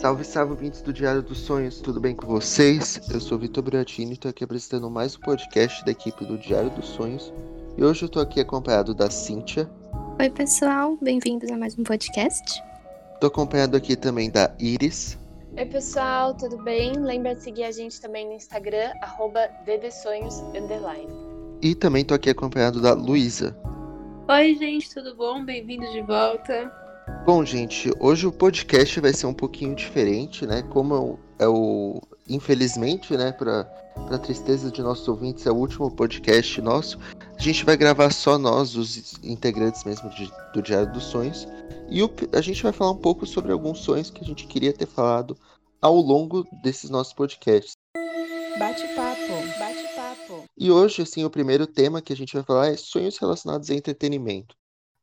Salve, salve, ouvintes do Diário dos Sonhos, tudo bem com vocês? Eu sou Vitor Briatini e estou aqui apresentando mais um podcast da equipe do Diário dos Sonhos. E hoje eu estou aqui acompanhado da Cíntia. Oi, pessoal, bem-vindos a mais um podcast. Estou acompanhado aqui também da Iris. Oi, pessoal, tudo bem? Lembra de seguir a gente também no Instagram, arroba E também estou aqui acompanhado da Luísa. Oi, gente, tudo bom? Bem-vindos de volta. Bom, gente, hoje o podcast vai ser um pouquinho diferente, né? Como é o. Infelizmente, né, para a tristeza de nossos ouvintes, é o último podcast nosso. A gente vai gravar só nós, os integrantes mesmo de, do Diário dos Sonhos. E o, a gente vai falar um pouco sobre alguns sonhos que a gente queria ter falado ao longo desses nossos podcasts. Bate-papo, bate-papo. E hoje, assim, o primeiro tema que a gente vai falar é sonhos relacionados a entretenimento.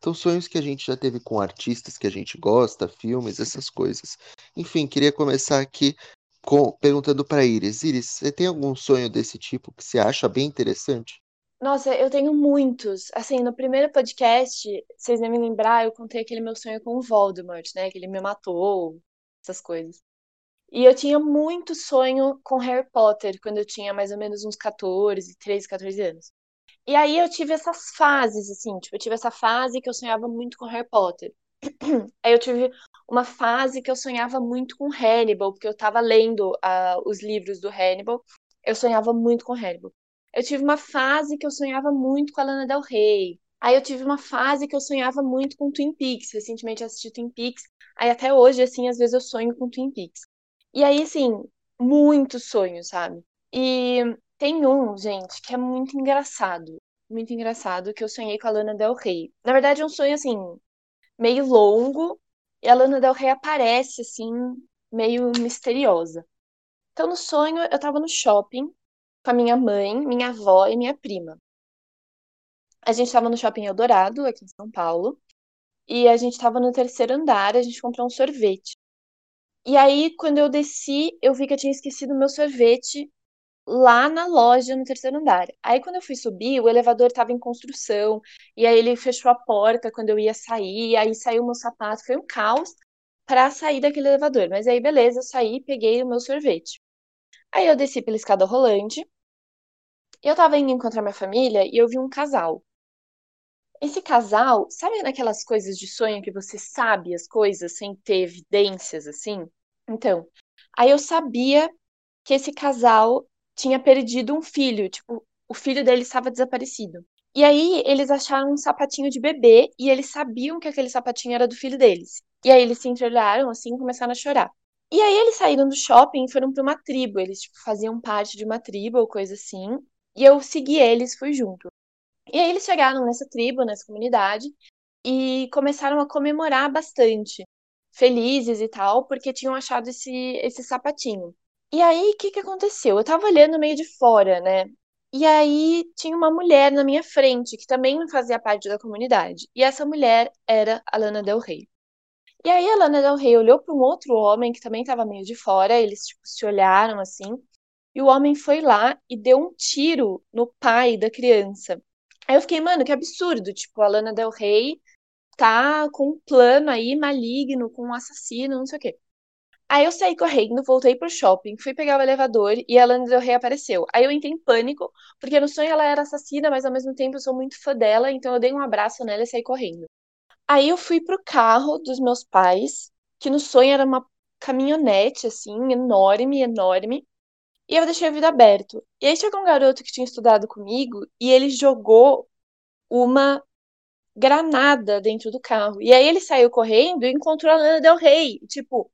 São sonhos que a gente já teve com artistas que a gente gosta, filmes, essas coisas. Enfim, queria começar aqui com, perguntando para Iris. Iris, você tem algum sonho desse tipo que você acha bem interessante? Nossa, eu tenho muitos. Assim, no primeiro podcast, vocês devem lembrar, eu contei aquele meu sonho com o Voldemort, né? Que ele me matou, essas coisas. E eu tinha muito sonho com Harry Potter quando eu tinha mais ou menos uns 14, 13, 14 anos. E aí eu tive essas fases, assim, tipo, eu tive essa fase que eu sonhava muito com Harry Potter. Aí eu tive uma fase que eu sonhava muito com Hannibal, porque eu tava lendo uh, os livros do Hannibal. Eu sonhava muito com Hannibal. Eu tive uma fase que eu sonhava muito com a Lana Del Rey. Aí eu tive uma fase que eu sonhava muito com Twin Peaks. Recentemente assisti Twin Peaks. Aí até hoje, assim, às vezes eu sonho com Twin Peaks. E aí, assim, muitos sonhos, sabe? E tem um, gente, que é muito engraçado. Muito engraçado, que eu sonhei com a Lana Del Rey. Na verdade, é um sonho, assim, meio longo. E a Lana Del Rey aparece, assim, meio misteriosa. Então, no sonho, eu tava no shopping com a minha mãe, minha avó e minha prima. A gente tava no shopping Eldorado, aqui em São Paulo. E a gente tava no terceiro andar, a gente comprou um sorvete. E aí, quando eu desci, eu vi que eu tinha esquecido meu sorvete lá na loja no terceiro andar. Aí quando eu fui subir, o elevador estava em construção, e aí ele fechou a porta quando eu ia sair, aí saiu meu sapato, foi um caos para sair daquele elevador. Mas aí beleza, eu saí, peguei o meu sorvete. Aí eu desci pela escada rolante. Eu tava indo encontrar minha família e eu vi um casal. Esse casal, sabe naquelas coisas de sonho que você sabe as coisas sem ter evidências assim? Então, aí eu sabia que esse casal tinha perdido um filho, tipo, o filho dele estava desaparecido. E aí eles acharam um sapatinho de bebê e eles sabiam que aquele sapatinho era do filho deles. E aí eles se entreolharam assim e começaram a chorar. E aí eles saíram do shopping e foram para uma tribo. Eles tipo, faziam parte de uma tribo ou coisa assim. E eu segui eles, fui junto. E aí eles chegaram nessa tribo, nessa comunidade, e começaram a comemorar bastante, felizes e tal, porque tinham achado esse, esse sapatinho. E aí, o que que aconteceu? Eu tava olhando meio de fora, né? E aí tinha uma mulher na minha frente que também fazia parte da comunidade. E essa mulher era a Lana Del Rey. E aí a Lana Del Rey olhou para um outro homem que também estava meio de fora, eles tipo, se olharam assim, e o homem foi lá e deu um tiro no pai da criança. Aí eu fiquei, mano, que absurdo, tipo, a Lana Del Rey tá com um plano aí maligno, com um assassino, não sei o quê. Aí eu saí correndo, voltei pro shopping, fui pegar o elevador e a Lana Del Rey apareceu. Aí eu entrei em pânico, porque no sonho ela era assassina, mas ao mesmo tempo eu sou muito fã dela, então eu dei um abraço nela e saí correndo. Aí eu fui pro carro dos meus pais, que no sonho era uma caminhonete, assim, enorme, enorme, e eu deixei o vidro aberto. E aí chegou um garoto que tinha estudado comigo e ele jogou uma granada dentro do carro. E aí ele saiu correndo e encontrou a Lana Del Rey. Tipo,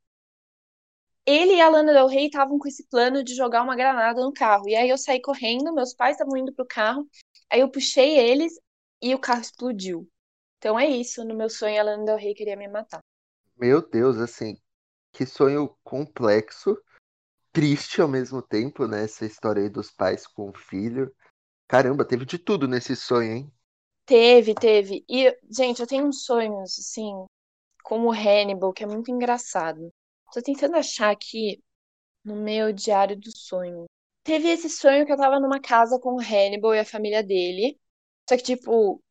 ele e a Lana Del Rey estavam com esse plano de jogar uma granada no carro. E aí eu saí correndo, meus pais estavam indo pro carro, aí eu puxei eles e o carro explodiu. Então é isso, no meu sonho a Lana Del Rey queria me matar. Meu Deus, assim, que sonho complexo, triste ao mesmo tempo, né? Essa história aí dos pais com o filho. Caramba, teve de tudo nesse sonho, hein? Teve, teve. E, gente, eu tenho uns sonhos, assim, como o Hannibal, que é muito engraçado. Tô tentando achar aqui no meu diário do sonho. Teve esse sonho que eu tava numa casa com o Hannibal e a família dele. Só que, tipo, o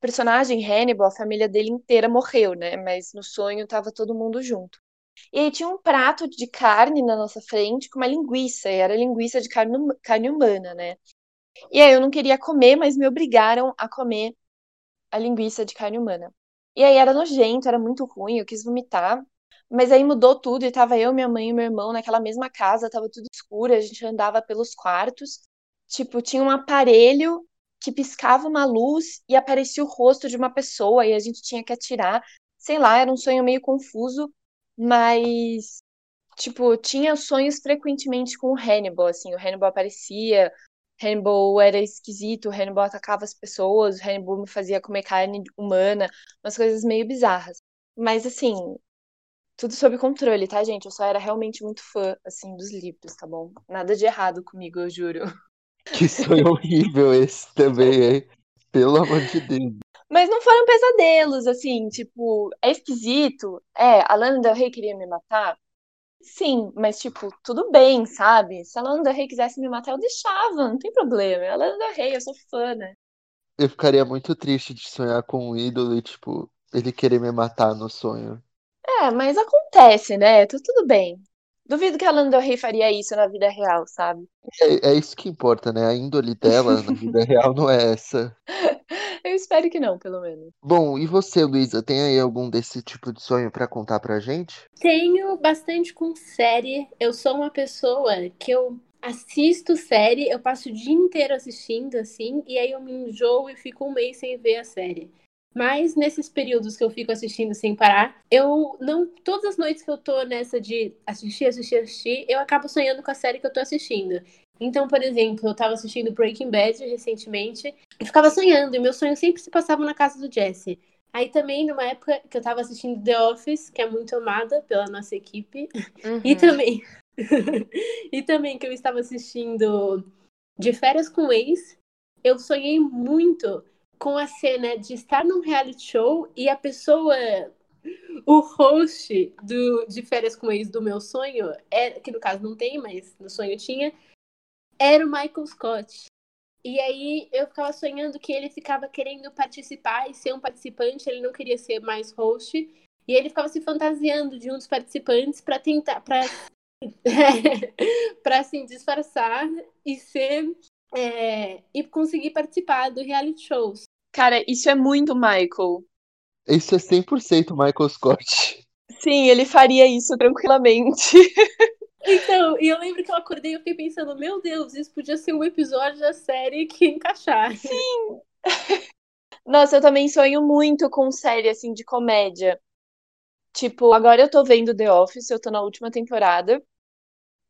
personagem Hannibal, a família dele inteira morreu, né? Mas no sonho tava todo mundo junto. E aí tinha um prato de carne na nossa frente com uma linguiça, e era linguiça de carne, carne humana, né? E aí eu não queria comer, mas me obrigaram a comer a linguiça de carne humana. E aí era nojento, era muito ruim, eu quis vomitar. Mas aí mudou tudo e tava eu, minha mãe e meu irmão naquela mesma casa, tava tudo escuro, a gente andava pelos quartos. Tipo, tinha um aparelho que piscava uma luz e aparecia o rosto de uma pessoa e a gente tinha que atirar. Sei lá, era um sonho meio confuso, mas tipo, tinha sonhos frequentemente com o Hannibal, assim, o Hannibal aparecia, Hannibal era esquisito, o Hannibal atacava as pessoas, o Hannibal me fazia comer carne humana, umas coisas meio bizarras. Mas assim, tudo sob controle, tá, gente? Eu só era realmente muito fã, assim, dos livros, tá bom? Nada de errado comigo, eu juro. Que sonho horrível esse também, hein? Pelo amor de Deus. Mas não foram pesadelos, assim, tipo, é esquisito. É, a Lana Del Rey queria me matar? Sim, mas, tipo, tudo bem, sabe? Se a Lana Del Rey quisesse me matar, eu deixava, não tem problema. É a Lana Del Rey, eu sou fã, né? Eu ficaria muito triste de sonhar com um ídolo e, tipo, ele querer me matar no sonho. É, mas acontece, né? Tá tudo bem. Duvido que a Lana Del Rey faria isso na vida real, sabe? É, é isso que importa, né? A índole dela na vida real não é essa. Eu espero que não, pelo menos. Bom, e você, Luísa, tem aí algum desse tipo de sonho pra contar pra gente? Tenho bastante com série. Eu sou uma pessoa que eu assisto série, eu passo o dia inteiro assistindo, assim, e aí eu me enjoo e fico um mês sem ver a série. Mas nesses períodos que eu fico assistindo sem parar, eu não. Todas as noites que eu tô nessa de assistir, assistir, assistir, eu acabo sonhando com a série que eu tô assistindo. Então, por exemplo, eu tava assistindo Breaking Bad recentemente e ficava sonhando, e meu sonho sempre se passava na casa do Jesse. Aí também, numa época que eu tava assistindo The Office, que é muito amada pela nossa equipe, e Uhum. também. e também que eu estava assistindo De Férias com o Ex, eu sonhei muito com a cena de estar num reality show e a pessoa. O host do, de Férias com Ex do meu sonho, é, que no caso não tem, mas no sonho tinha, era o Michael Scott. E aí eu ficava sonhando que ele ficava querendo participar e ser um participante, ele não queria ser mais host. E ele ficava se fantasiando de um dos participantes para tentar, para para assim disfarçar e ser é, e conseguir participar do reality shows. Cara, isso é muito Michael. Isso é 100% Michael Scott. Sim, ele faria isso tranquilamente. Então, e eu lembro que eu acordei e eu fiquei pensando, meu Deus, isso podia ser um episódio da série que ia encaixar. Nossa, eu também sonho muito com série assim de comédia. Tipo, agora eu tô vendo The Office, eu tô na última temporada.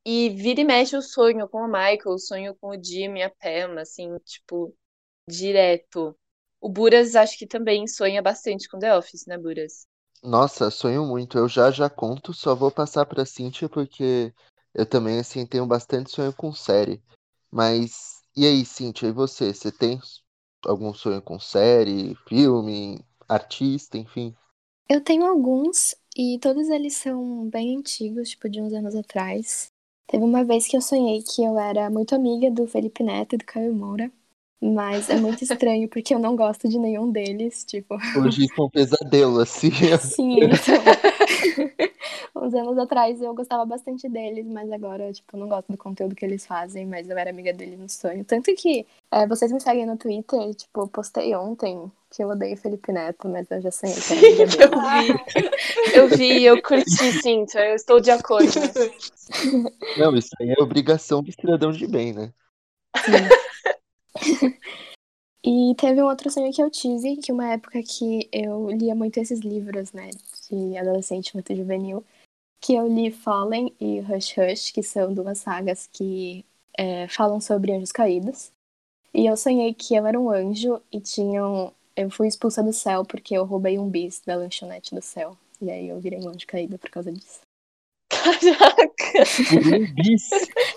E vira e mexe eu sonho com o Michael, sonho com o Jimmy, a Pam, assim, tipo, direto. O Buras acho que também sonha bastante com The Office, né, Buras? Nossa, sonho muito. Eu já já conto, só vou passar pra Cíntia porque eu também, assim, tenho bastante sonho com série. Mas, e aí, Cíntia, e você? Você tem algum sonho com série, filme, artista, enfim? Eu tenho alguns e todos eles são bem antigos, tipo de uns anos atrás. Teve uma vez que eu sonhei que eu era muito amiga do Felipe Neto e do Caio Moura, mas é muito estranho porque eu não gosto de nenhum deles, tipo, Hoje isso é um pesadelo, assim. sim, então. Uns anos atrás eu gostava bastante deles, mas agora, tipo, eu não gosto do conteúdo que eles fazem, mas eu era amiga deles no sonho. Tanto que é, vocês me seguem no Twitter, tipo, eu postei ontem que eu odeio Felipe Neto, mas eu já sonhei que era amiga dele. Eu vi, eu curti, Cíntia, eu estou de acordo. Não, isso aí é obrigação do cidadão de bem, né? E teve um outro sonho que eu tive, que uma época que eu lia muito esses livros, né, de adolescente muito juvenil, que eu li Fallen e Hush Hush, que são duas sagas que é, falam sobre anjos caídos. E eu sonhei que eu era um anjo e tinham. Eu fui expulsa do céu porque eu roubei um bis da lanchonete do céu. E aí eu virei um anjo caído por causa disso. Caraca! Por um bis.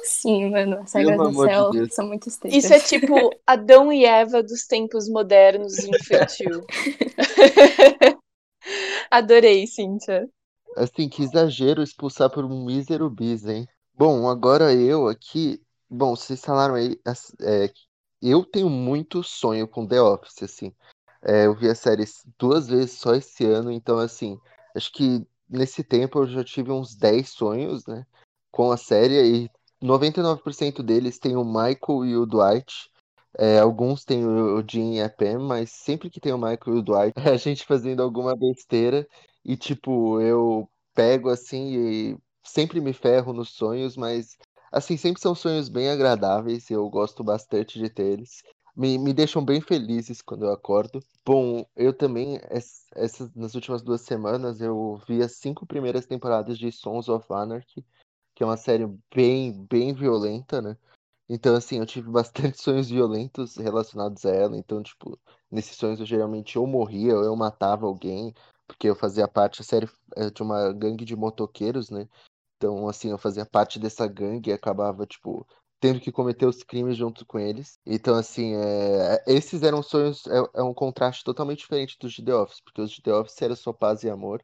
Sim, mano, as regras do de céu Deus. são muito estritas. Isso é tipo Adão e Eva dos tempos modernos de infantil. Adorei, Cíntia. Assim, que exagero expulsar por um mísero bis, hein? Bom, agora eu aqui. Bom, vocês falaram aí. é, eu tenho muito sonho com The Office, assim. É, eu vi a série duas vezes só esse ano, então, assim, acho que nesse tempo eu já tive uns 10 sonhos, né? Com a série e 99% deles tem o Michael e o Dwight. É, alguns tem o, Jim e a Pam, mas sempre que tem o Michael e o Dwight, é a gente fazendo alguma besteira e, tipo, eu pego assim e sempre me ferro nos sonhos, mas assim, sempre são sonhos bem agradáveis, eu gosto bastante de ter eles. Me, me deixam bem felizes quando eu acordo. Bom, eu também, essas, nas últimas duas semanas, eu vi as cinco primeiras temporadas de Sons of Anarchy, que é uma série bem, bem violenta, né? Então, assim, eu tive bastante sonhos violentos relacionados a ela. Então, tipo, nesses sonhos eu geralmente ou morria ou eu matava alguém, porque eu fazia parte, a série é de uma gangue de motoqueiros, né? Então, assim, eu fazia parte dessa gangue e acabava, tipo, tendo que cometer os crimes junto com eles. Então, assim, é... esses eram sonhos, é, é um contraste totalmente diferente dos de The Office, porque os de The Office era só paz e amor,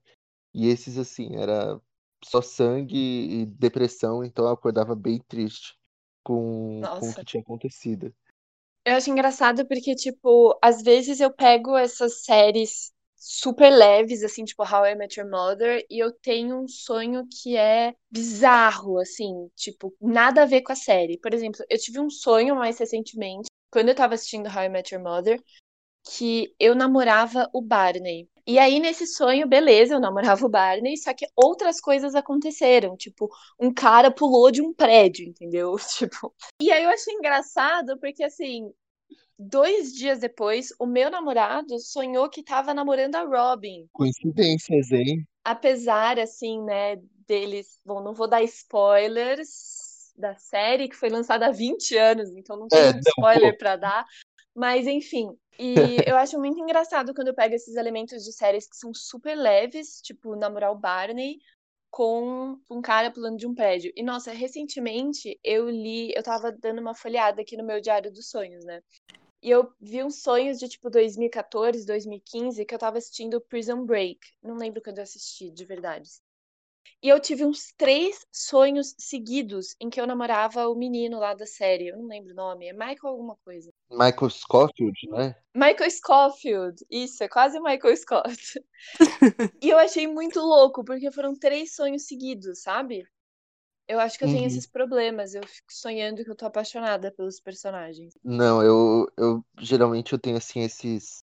e esses, assim, era só sangue e depressão, então eu acordava bem triste com, com o que tinha acontecido. Eu acho engraçado porque, tipo, às vezes eu pego essas séries super leves, assim, tipo How I Met Your Mother, e eu tenho um sonho que é bizarro, assim, tipo, nada a ver com a série. Por exemplo, eu tive um sonho mais recentemente, quando eu tava assistindo How I Met Your Mother, que eu namorava o Barney. E aí, nesse sonho, beleza, eu namorava o Barney, só que outras coisas aconteceram. Tipo, um cara pulou de um prédio, entendeu? Tipo. E aí eu achei engraçado, porque assim, dois dias depois, o meu namorado sonhou que tava namorando a Robin. Coincidências, hein? Apesar, assim, né, deles. Bom, não vou dar spoilers da série, que foi lançada há 20 anos, então não tem é, spoiler para dar. Mas, enfim, e eu acho muito engraçado quando eu pego esses elementos de séries que são super leves, tipo namorar o Barney, com um cara pulando de um prédio. E nossa, recentemente eu li, eu tava dando uma folhada aqui no meu diário dos sonhos, né? E eu vi uns sonhos de tipo 2014, 2015 que eu tava assistindo Prison Break. Não lembro quando eu assisti, de verdade. E eu tive uns três sonhos seguidos em que eu namorava o menino lá da série. Eu não lembro o nome. É Michael alguma coisa. Michael Scofield, né? Michael Scofield. Isso, é quase Michael Scott. e eu achei muito louco, porque foram três sonhos seguidos, sabe? Eu acho que eu tenho uhum. esses problemas. Eu fico sonhando que eu tô apaixonada pelos personagens. Não, eu, eu geralmente eu tenho assim esses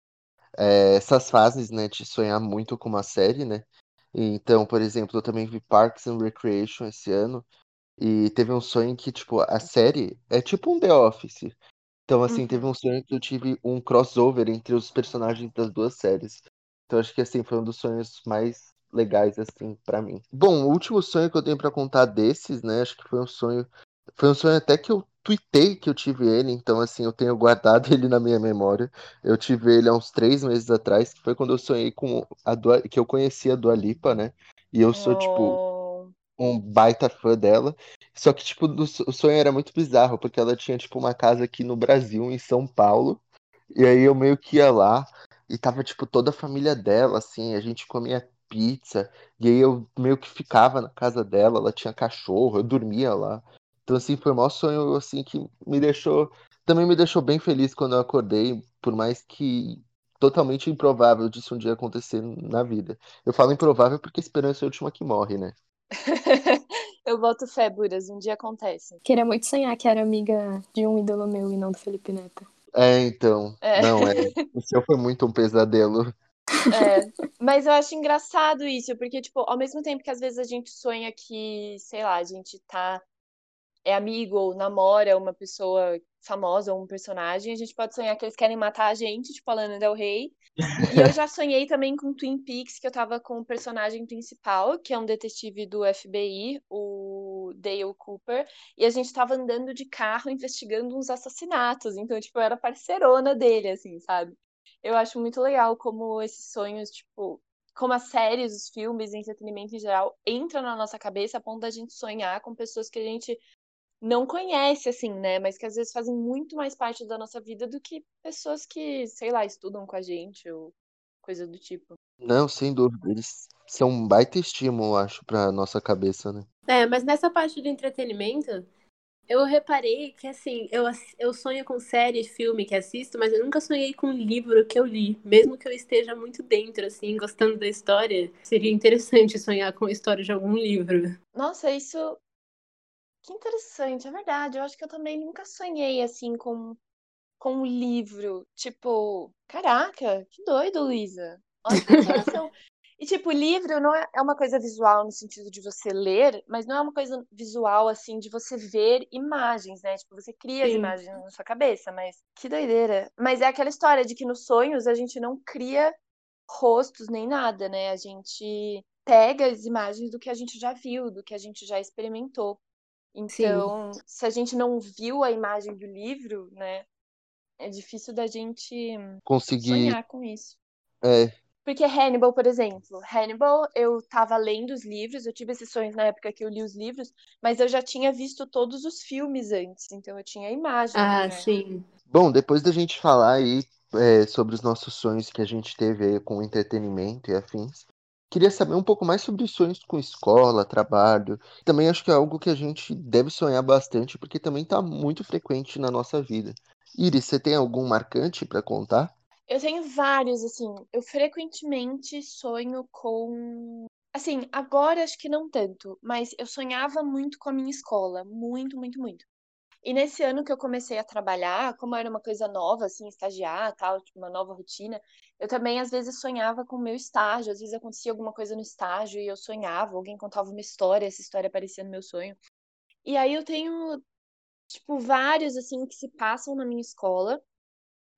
é, essas fases, né, de sonhar muito com uma série, né? Então, por exemplo, eu também vi Parks and Recreation esse ano e teve um sonho que, tipo, a série é tipo um The Office. Então, assim, uhum. teve um sonho que eu tive um crossover entre os personagens das duas séries. Então, acho que, assim, foi um dos sonhos mais legais, assim, para mim. Bom, o último sonho que eu tenho para contar desses, né, acho que foi um sonho. Foi um sonho até que eu tuitei que eu tive ele, então assim, eu tenho guardado ele na minha memória. Eu tive ele há uns três meses atrás, que foi quando eu sonhei com a Dua, que eu conheci a Dua Lipa, né? E eu sou, tipo, oh. tipo, um baita fã dela. Só que, tipo, o sonho era muito bizarro, porque ela tinha, tipo, uma casa aqui no Brasil, em São Paulo. E aí eu meio que ia lá e tava, tipo, toda a família dela, assim, a gente comia pizza. E aí eu meio que ficava na casa dela, ela tinha cachorro, eu dormia lá. Então, assim, foi o maior sonho, assim, que me deixou. Também me deixou bem feliz quando eu acordei, por mais que totalmente improvável disso um dia acontecer na vida. Eu falo improvável porque esperança é a última que morre, né? eu boto fé, Buras, um dia acontece. Queria muito sonhar que era amiga de um ídolo meu e não do Felipe Neto. É, então. É. Não, é. O seu foi muito um pesadelo. É, mas eu acho engraçado isso, porque, tipo, ao mesmo tempo que às vezes a gente sonha que, sei lá, a gente tá é amigo ou namora uma pessoa famosa ou um personagem, a gente pode sonhar que eles querem matar a gente, tipo a Lana Del Rey. E eu já sonhei também com Twin Peaks, que eu tava com o personagem principal, que é um detetive do FBI, o Dale Cooper, e a gente tava andando de carro investigando uns assassinatos, então, tipo, eu era parceirona dele, assim, sabe? Eu acho muito legal como esses sonhos, tipo, como as séries, os filmes, entretenimento em geral, entram na nossa cabeça a ponto da gente sonhar com pessoas que a gente não conhece, assim, né? Mas que às vezes fazem muito mais parte da nossa vida do que pessoas que, sei lá, estudam com a gente ou coisa do tipo. Não, sem dúvida. Eles são um baita estímulo, acho, pra nossa cabeça, né? É, mas nessa parte do entretenimento, Eu reparei que, assim, eu, eu sonho com série, filme que assisto, mas eu nunca sonhei com livro que eu li. Mesmo que eu esteja muito dentro, assim, gostando da história, seria interessante sonhar com a história de algum livro. Nossa, isso. Que interessante, é verdade. Eu acho que eu também nunca sonhei assim com, com um livro. Tipo, caraca, que doido, Luísa. Ótima observação. E, tipo, livro não é, é uma coisa visual no sentido de você ler, mas não é uma coisa visual, assim, de você ver imagens, né? Tipo, você cria as Sim. imagens na sua cabeça, mas que doideira. Mas é aquela história de que nos sonhos a gente não cria rostos nem nada, né? A gente pega as imagens do que a gente já viu, do que a gente já experimentou. Então, se a gente não viu a imagem do livro, né? É difícil da gente Conseguir. sonhar com isso. É, Porque Hannibal, por exemplo, Hannibal, eu tava lendo os livros, eu tive esses sonhos na época que eu li os livros, mas eu já tinha visto todos os filmes antes, então eu tinha a imagem, Ah, né? sim. Bom, depois da gente falar aí é, sobre os nossos sonhos que a gente teve aí com entretenimento e afins, queria saber um pouco mais sobre os sonhos com escola, trabalho. Também acho que é algo que a gente deve sonhar bastante, porque também está muito frequente na nossa vida. Iris, você tem algum marcante para contar? Eu tenho vários, assim, eu frequentemente sonho com. Assim, agora acho que não tanto, mas eu sonhava muito com a minha escola, muito, muito, muito. E nesse ano que eu comecei a trabalhar, como era uma coisa nova, assim, estagiar, tal, tipo, uma nova rotina, eu também às vezes sonhava com o meu estágio, às vezes acontecia alguma coisa no estágio e eu sonhava, alguém contava uma história, essa história aparecia no meu sonho. E aí eu tenho, tipo, vários, assim, que se passam na minha escola,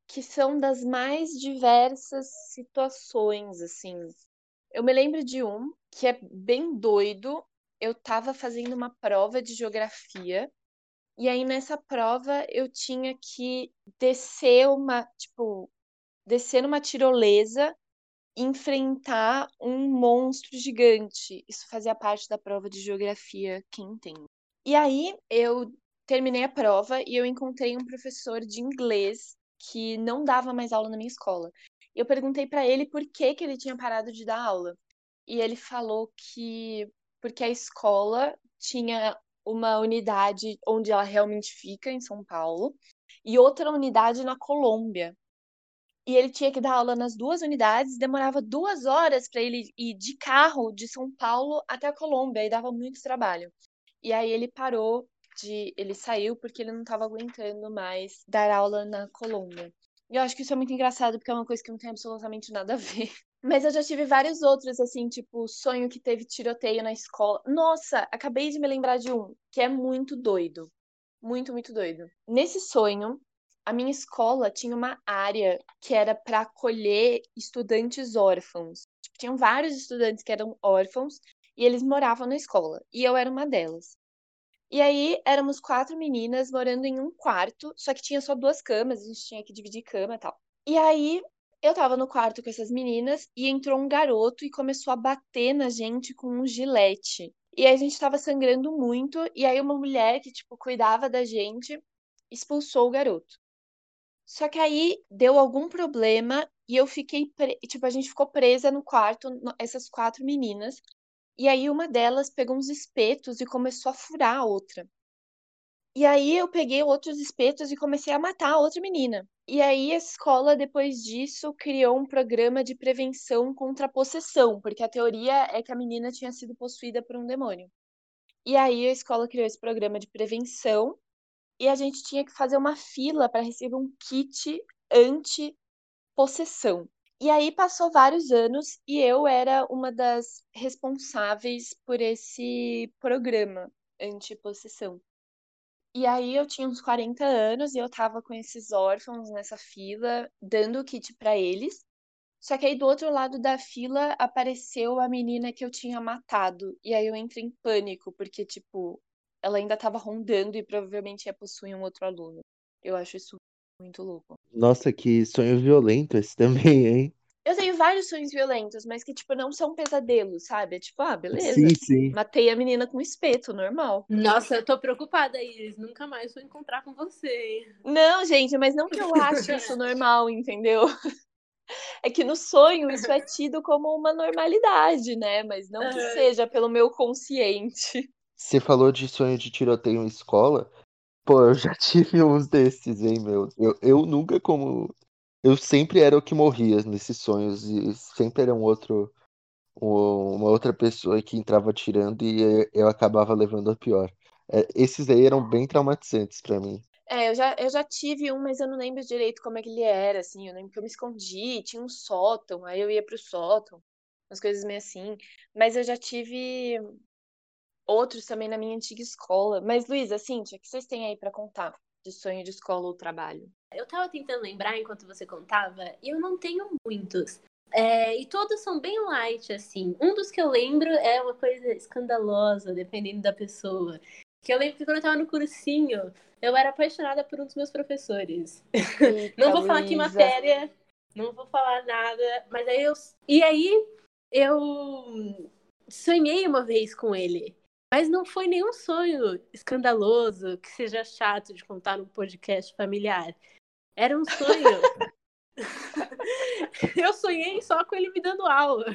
que são das mais diversas situações, assim. Eu me lembro de um que é bem doido. Eu tava fazendo uma prova de geografia e aí nessa prova eu tinha que descer uma, tipo, descer numa tirolesa e enfrentar um monstro gigante. Isso fazia parte da prova de geografia, quem entende. E aí eu terminei a prova e eu encontrei um professor de inglês que não dava mais aula na minha escola. Eu perguntei para ele por que que ele tinha parado de dar aula. E ele falou que porque a escola tinha uma unidade onde ela realmente fica, em São Paulo, e outra unidade na Colômbia. E ele tinha que dar aula nas duas unidades, demorava duas horas para ele ir de carro de São Paulo até a Colômbia, e dava muito trabalho. E aí ele parou de. Ele saiu porque ele não estava aguentando mais dar aula na Colômbia. E eu acho que isso é muito engraçado, porque é uma coisa que não tem absolutamente nada a ver. Mas eu já tive vários outros, assim, tipo, sonho que teve tiroteio na escola. Nossa, acabei de me lembrar de um, que é muito doido. Muito, muito doido. Nesse sonho, a minha escola tinha uma área que era para acolher estudantes órfãos. Tipo, tinham vários estudantes que eram órfãos e eles moravam na escola. E eu era uma delas. E aí éramos quatro meninas morando em um quarto, só que tinha só duas camas, a gente tinha que dividir cama e tal. E aí eu tava no quarto com essas meninas e entrou um garoto e começou a bater na gente com um gilete. E aí a gente tava sangrando muito, e aí uma mulher que, tipo, cuidava da gente expulsou o garoto. Só que aí deu algum problema e eu fiquei, pre... tipo, a gente ficou presa no quarto, essas quatro meninas. E aí uma delas pegou uns espetos e começou a furar a outra. E aí eu peguei outros espetos e comecei a matar a outra menina. E aí a escola, depois disso, criou um programa de prevenção contra a possessão, porque a teoria é que a menina tinha sido possuída por um demônio. E aí a escola criou esse programa de prevenção e a gente tinha que fazer uma fila para receber um kit anti-possessão. E aí passou vários anos e eu era uma das responsáveis por esse programa anti-possessão. E aí eu tinha uns 40 anos e eu tava com esses órfãos nessa fila, dando o kit para eles. Só que aí do outro lado da fila apareceu a menina que eu tinha matado. E aí eu entrei em pânico, porque, tipo, ela ainda tava rondando e provavelmente ia possuir um outro aluno. Eu acho isso muito louco. Nossa, que sonho violento esse também, hein? Eu tenho vários sonhos violentos, mas que, tipo, não são pesadelos, sabe? É tipo, ah, beleza. Sim, sim. Matei a menina com espeto, normal. Nossa, eu tô preocupada, Iris. Nunca mais vou encontrar com você. hein? Não, gente, mas não que eu ache isso normal, entendeu? É que no sonho isso é tido como uma normalidade, né? Mas não que seja pelo meu consciente. Você falou de sonho de tiroteio em escola. Pô, eu já tive uns desses, hein, meu. Eu, eu nunca como. Eu sempre era o que morria nesses sonhos e sempre era um outro. um- Uma outra pessoa que entrava tirando e eu acabava levando a pior. É, esses aí eram bem traumatizantes pra mim. É, eu já, eu já tive um, mas eu não lembro direito como é que ele era, assim. Eu lembro que eu me escondi, tinha um sótão, aí eu ia pro sótão, umas coisas meio assim. Mas eu já tive outros também na minha antiga escola. Mas, Luísa, Cíntia, o que vocês têm aí pra contar de sonho de escola ou trabalho? Eu tava tentando lembrar enquanto você contava, e eu não tenho muitos. É, e todos são bem light, assim. Um dos que eu lembro é uma coisa escandalosa, dependendo da pessoa. Que eu lembro que quando eu tava no cursinho, eu era apaixonada por um dos meus professores. Eita, Não vou falar que Luísa. matéria, não vou falar nada, mas aí eu. E aí eu sonhei uma vez com ele. Mas não foi nenhum sonho escandaloso que seja chato de contar num podcast familiar. Era um sonho. eu sonhei só com ele me dando aula.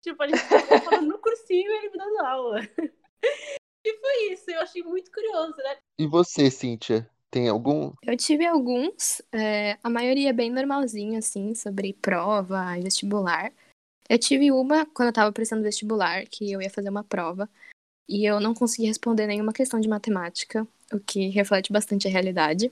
Tipo, a gente tava falando no cursinho e ele me dando aula. E foi isso, eu achei muito curioso, né? E você, Cíntia? Tem algum? Eu tive alguns, é, a maioria bem normalzinho, assim, sobre prova e vestibular. Eu tive uma quando eu tava prestando vestibular, que eu ia fazer uma prova, e eu não consegui responder nenhuma questão de matemática, o que reflete bastante a realidade.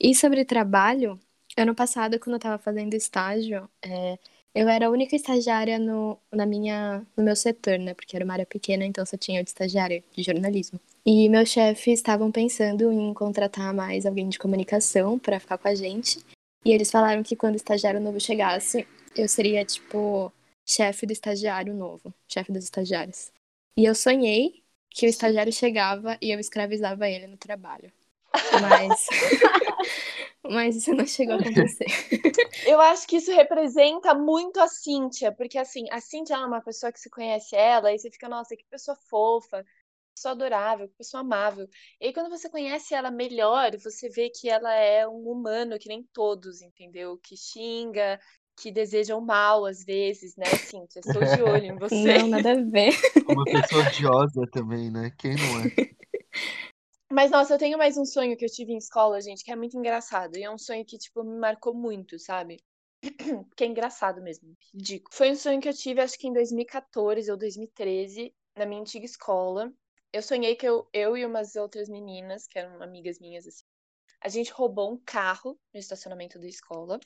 E sobre trabalho, ano passado, quando eu tava fazendo estágio, é, eu era a única estagiária no, na minha, no meu setor, né? Porque era uma área pequena, então só tinha de estagiária de jornalismo. E meus chefes estavam pensando em contratar mais alguém de comunicação para ficar com a gente. E eles falaram que quando o estagiário novo chegasse, eu seria, tipo, chefe do estagiário novo, chefe dos estagiários. E eu sonhei que o estagiário chegava e eu escravizava ele no trabalho. Mas. Mas isso não chegou a acontecer. Eu acho que isso representa muito a Cíntia, porque assim, a Cíntia é uma pessoa que se conhece ela e você fica, nossa, que pessoa fofa, que pessoa adorável, que pessoa amável. E aí quando você conhece ela melhor, você vê que ela é um humano que nem todos, entendeu? Que xinga, que deseja o mal às vezes, né, Cíntia? Estou de olho em você. Não, nada a ver. Uma pessoa odiosa também, né? Quem não é? Mas, nossa, eu tenho mais um sonho que eu tive em escola, gente, que é muito engraçado. E é um sonho que, tipo, me marcou muito, sabe? Que é engraçado mesmo, ridículo. Foi um sonho que eu tive, acho que em 2014 ou 2013, na minha antiga escola. Eu sonhei que eu, eu e umas outras meninas, que eram amigas minhas, assim, a gente roubou um carro no estacionamento da escola.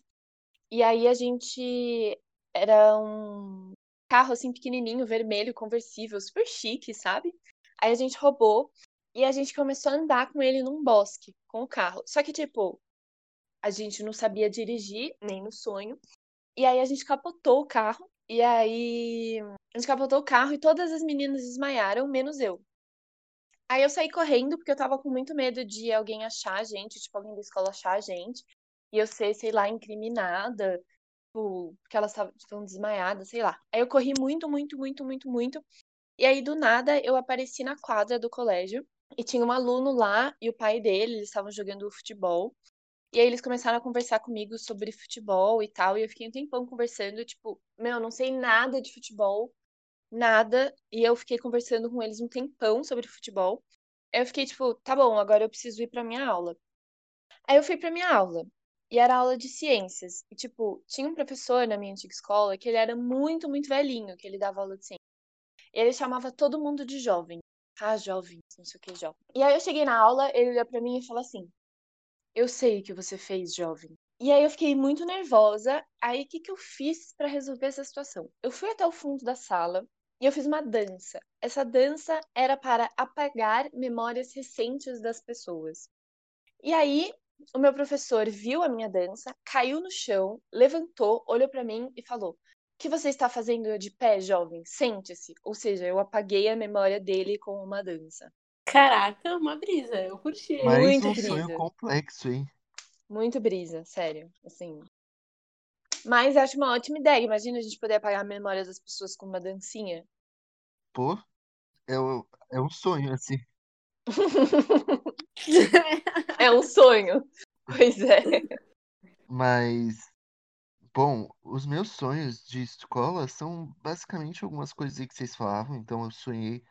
E aí a gente era um carro, assim, pequenininho, vermelho, conversível, super chique, sabe? Aí a gente roubou e a gente começou a andar com ele num bosque, com o carro. Só que, tipo, a gente não sabia dirigir, nem no sonho. E aí a gente capotou o carro. E aí a gente capotou o carro e todas as meninas desmaiaram, menos eu. Aí eu saí correndo porque eu tava com muito medo de alguém achar a gente, tipo, alguém da escola achar a gente. E eu ser, sei lá, incriminada, tipo, porque elas estavam desmaiadas, sei lá. Aí eu corri muito, muito, muito, muito, muito. E aí, do nada, eu apareci na quadra do colégio. E tinha um aluno lá e o pai dele, eles estavam jogando futebol. E aí eles começaram a conversar comigo sobre futebol e tal. E eu fiquei um tempão conversando, tipo, meu, não sei nada de futebol, nada. E eu fiquei conversando com eles um tempão sobre futebol. Aí eu fiquei, tipo, tá bom, agora eu preciso ir pra minha aula. Aí eu fui pra minha aula. E era aula de ciências. E, tipo, tinha um professor na minha antiga escola que ele era muito, muito velhinho, que ele dava aula de ciências. E ele chamava todo mundo de jovem. Ah, jovem, não sei o que, jovem. E aí eu cheguei na aula, ele olhou pra mim e falou assim: Eu sei o que você fez, jovem. E aí eu fiquei muito nervosa. Aí o que, que eu fiz pra resolver essa situação? Eu fui até o fundo da sala e eu fiz uma dança. Essa dança era para apagar memórias recentes das pessoas. E aí o meu professor viu a minha dança, caiu no chão, levantou, olhou pra mim e falou: O que você está fazendo de pé, jovem? Sente-se. Ou seja, eu apaguei a memória dele com uma dança. Caraca, uma brisa, eu curti. Mais Muito um brisa. sonho complexo, hein? Muito brisa, sério. Assim. Mas acho uma ótima ideia. Imagina a gente poder apagar a memória das pessoas com uma dancinha. Pô, é, é um sonho, assim. É um sonho. Pois é. Mas, bom, os meus sonhos de escola são basicamente algumas coisas aí que vocês falavam. Então, eu sonhei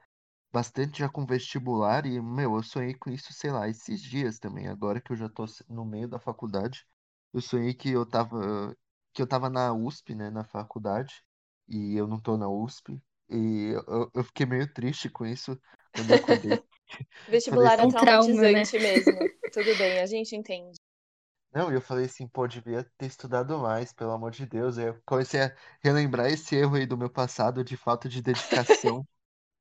bastante já com vestibular e, meu, eu sonhei com isso, sei lá, esses dias também, agora que eu já tô no meio da faculdade, eu sonhei que eu tava, que eu tava na USP, né, na faculdade, e eu não tô na USP, e eu, eu fiquei meio triste com isso quando eu acordei. Vestibular é Um trauma, né? traumatizante mesmo. Tudo bem, a gente entende. Não, e eu falei assim, pô, devia ter estudado mais, pelo amor de Deus. Eu comecei a relembrar esse erro aí do meu passado de falta de dedicação,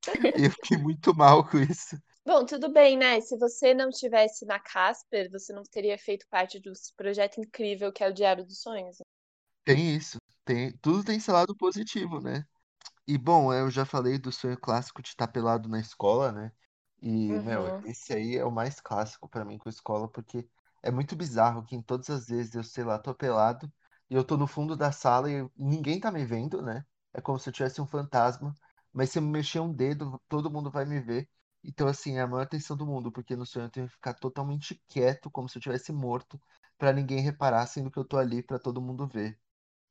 e eu fiquei muito mal com isso. Bom, tudo bem, né? Se você não tivesse na Casper, você não teria feito parte desse projeto incrível que é o Diário dos Sonhos. Tem isso, tem, tudo tem seu lado positivo, né? E bom, eu já falei do sonho clássico de estar pelado na escola, né? E, meu, Uhum. esse aí é o mais clássico pra mim com a escola, porque é muito bizarro que em todas as vezes eu, sei lá, tô pelado e eu tô no fundo da sala e ninguém tá me vendo, né? É como se eu tivesse um fantasma, mas se eu mexer um dedo, todo mundo vai me ver. Então, assim, é a maior atenção do mundo, porque no sonho eu tenho que ficar totalmente quieto, como se eu tivesse morto, pra ninguém reparar, sendo que eu tô ali pra todo mundo ver.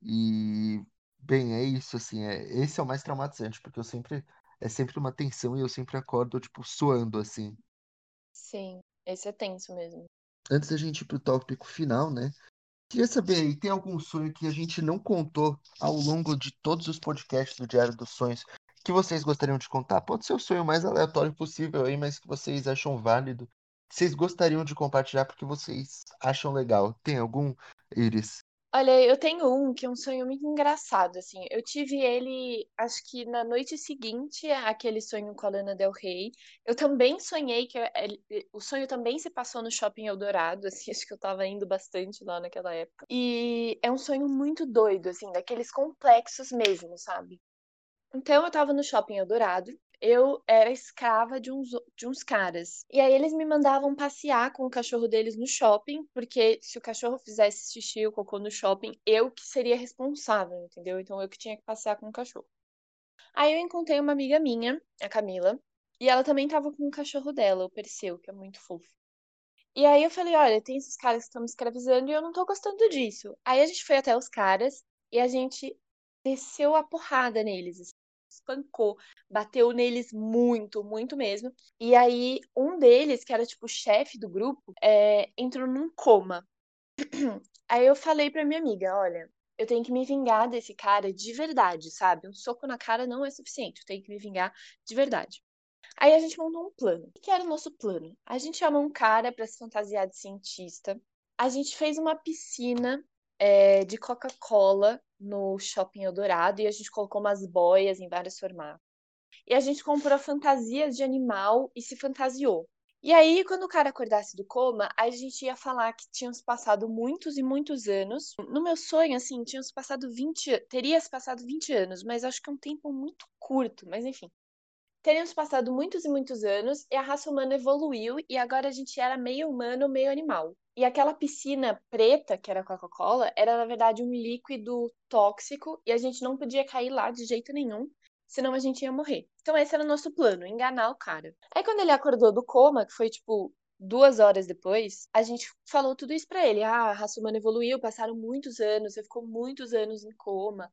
E, bem, é isso, assim, é, esse é o mais traumatizante, porque eu sempre, é sempre uma tensão e eu sempre acordo, tipo, suando, assim. Sim, esse é tenso mesmo. Antes da gente ir pro tópico final, né? Queria saber aí, tem algum sonho que a gente não contou ao longo de todos os podcasts do Diário dos Sonhos que vocês gostariam de contar? Pode ser o sonho mais aleatório possível aí, mas que vocês acham válido. Vocês gostariam de compartilhar porque vocês acham legal. Tem algum, Iris? Olha, eu tenho um que é um sonho muito engraçado, assim. Eu tive ele, acho que na noite seguinte àquele sonho com a Lana Del Rey. Eu também sonhei que eu- ele- o sonho também se passou no Shopping Eldorado, assim, acho que eu tava indo bastante lá naquela época. E é um sonho muito doido, assim, daqueles complexos mesmo, sabe? Então eu tava no Shopping Eldorado, eu era escrava de uns, de uns caras. E aí eles me mandavam passear com o cachorro deles no shopping, porque se o cachorro fizesse xixi ou cocô no shopping, eu que seria responsável, entendeu? Então eu que tinha que passear com o cachorro. Aí eu encontrei uma amiga minha, a Camila, e ela também tava com o cachorro dela, o Perseu, que é muito fofo. E aí eu falei, olha, tem esses caras que estão me escravizando e eu não tô gostando disso. Aí a gente foi até os caras e a gente desceu a porrada neles, espancou, bateu neles muito, muito mesmo. E aí um deles, que era tipo o chefe do grupo, é, entrou num coma. Aí eu falei pra minha amiga, olha, eu tenho que me vingar desse cara de verdade, sabe? Um soco na cara não é suficiente, eu tenho que me vingar de verdade. Aí a gente montou um plano. O que era o nosso plano? A gente chamou um cara pra se fantasiar de cientista. A gente fez uma piscina é, de Coca-Cola no Shopping Eldorado e a gente colocou umas boias em vários formatos. E a gente comprou fantasias de animal e se fantasiou. E aí, quando o cara acordasse do coma, a gente ia falar que tinham se passado muitos e muitos anos. No meu sonho, assim, tinham se passado 20, teria se passado 20 anos, mas acho que é um tempo muito curto, mas enfim. Teriam se passado muitos e muitos anos e a raça humana evoluiu e agora a gente era meio humano, meio animal. E aquela piscina preta, que era Coca-Cola, era na verdade um líquido tóxico e a gente não podia cair lá de jeito nenhum, senão a gente ia morrer. Então esse era o nosso plano, enganar o cara. Aí quando ele acordou do coma, que foi tipo duas horas depois, a gente falou tudo isso pra ele. Ah, a raça humana evoluiu, passaram muitos anos, você ficou muitos anos em coma.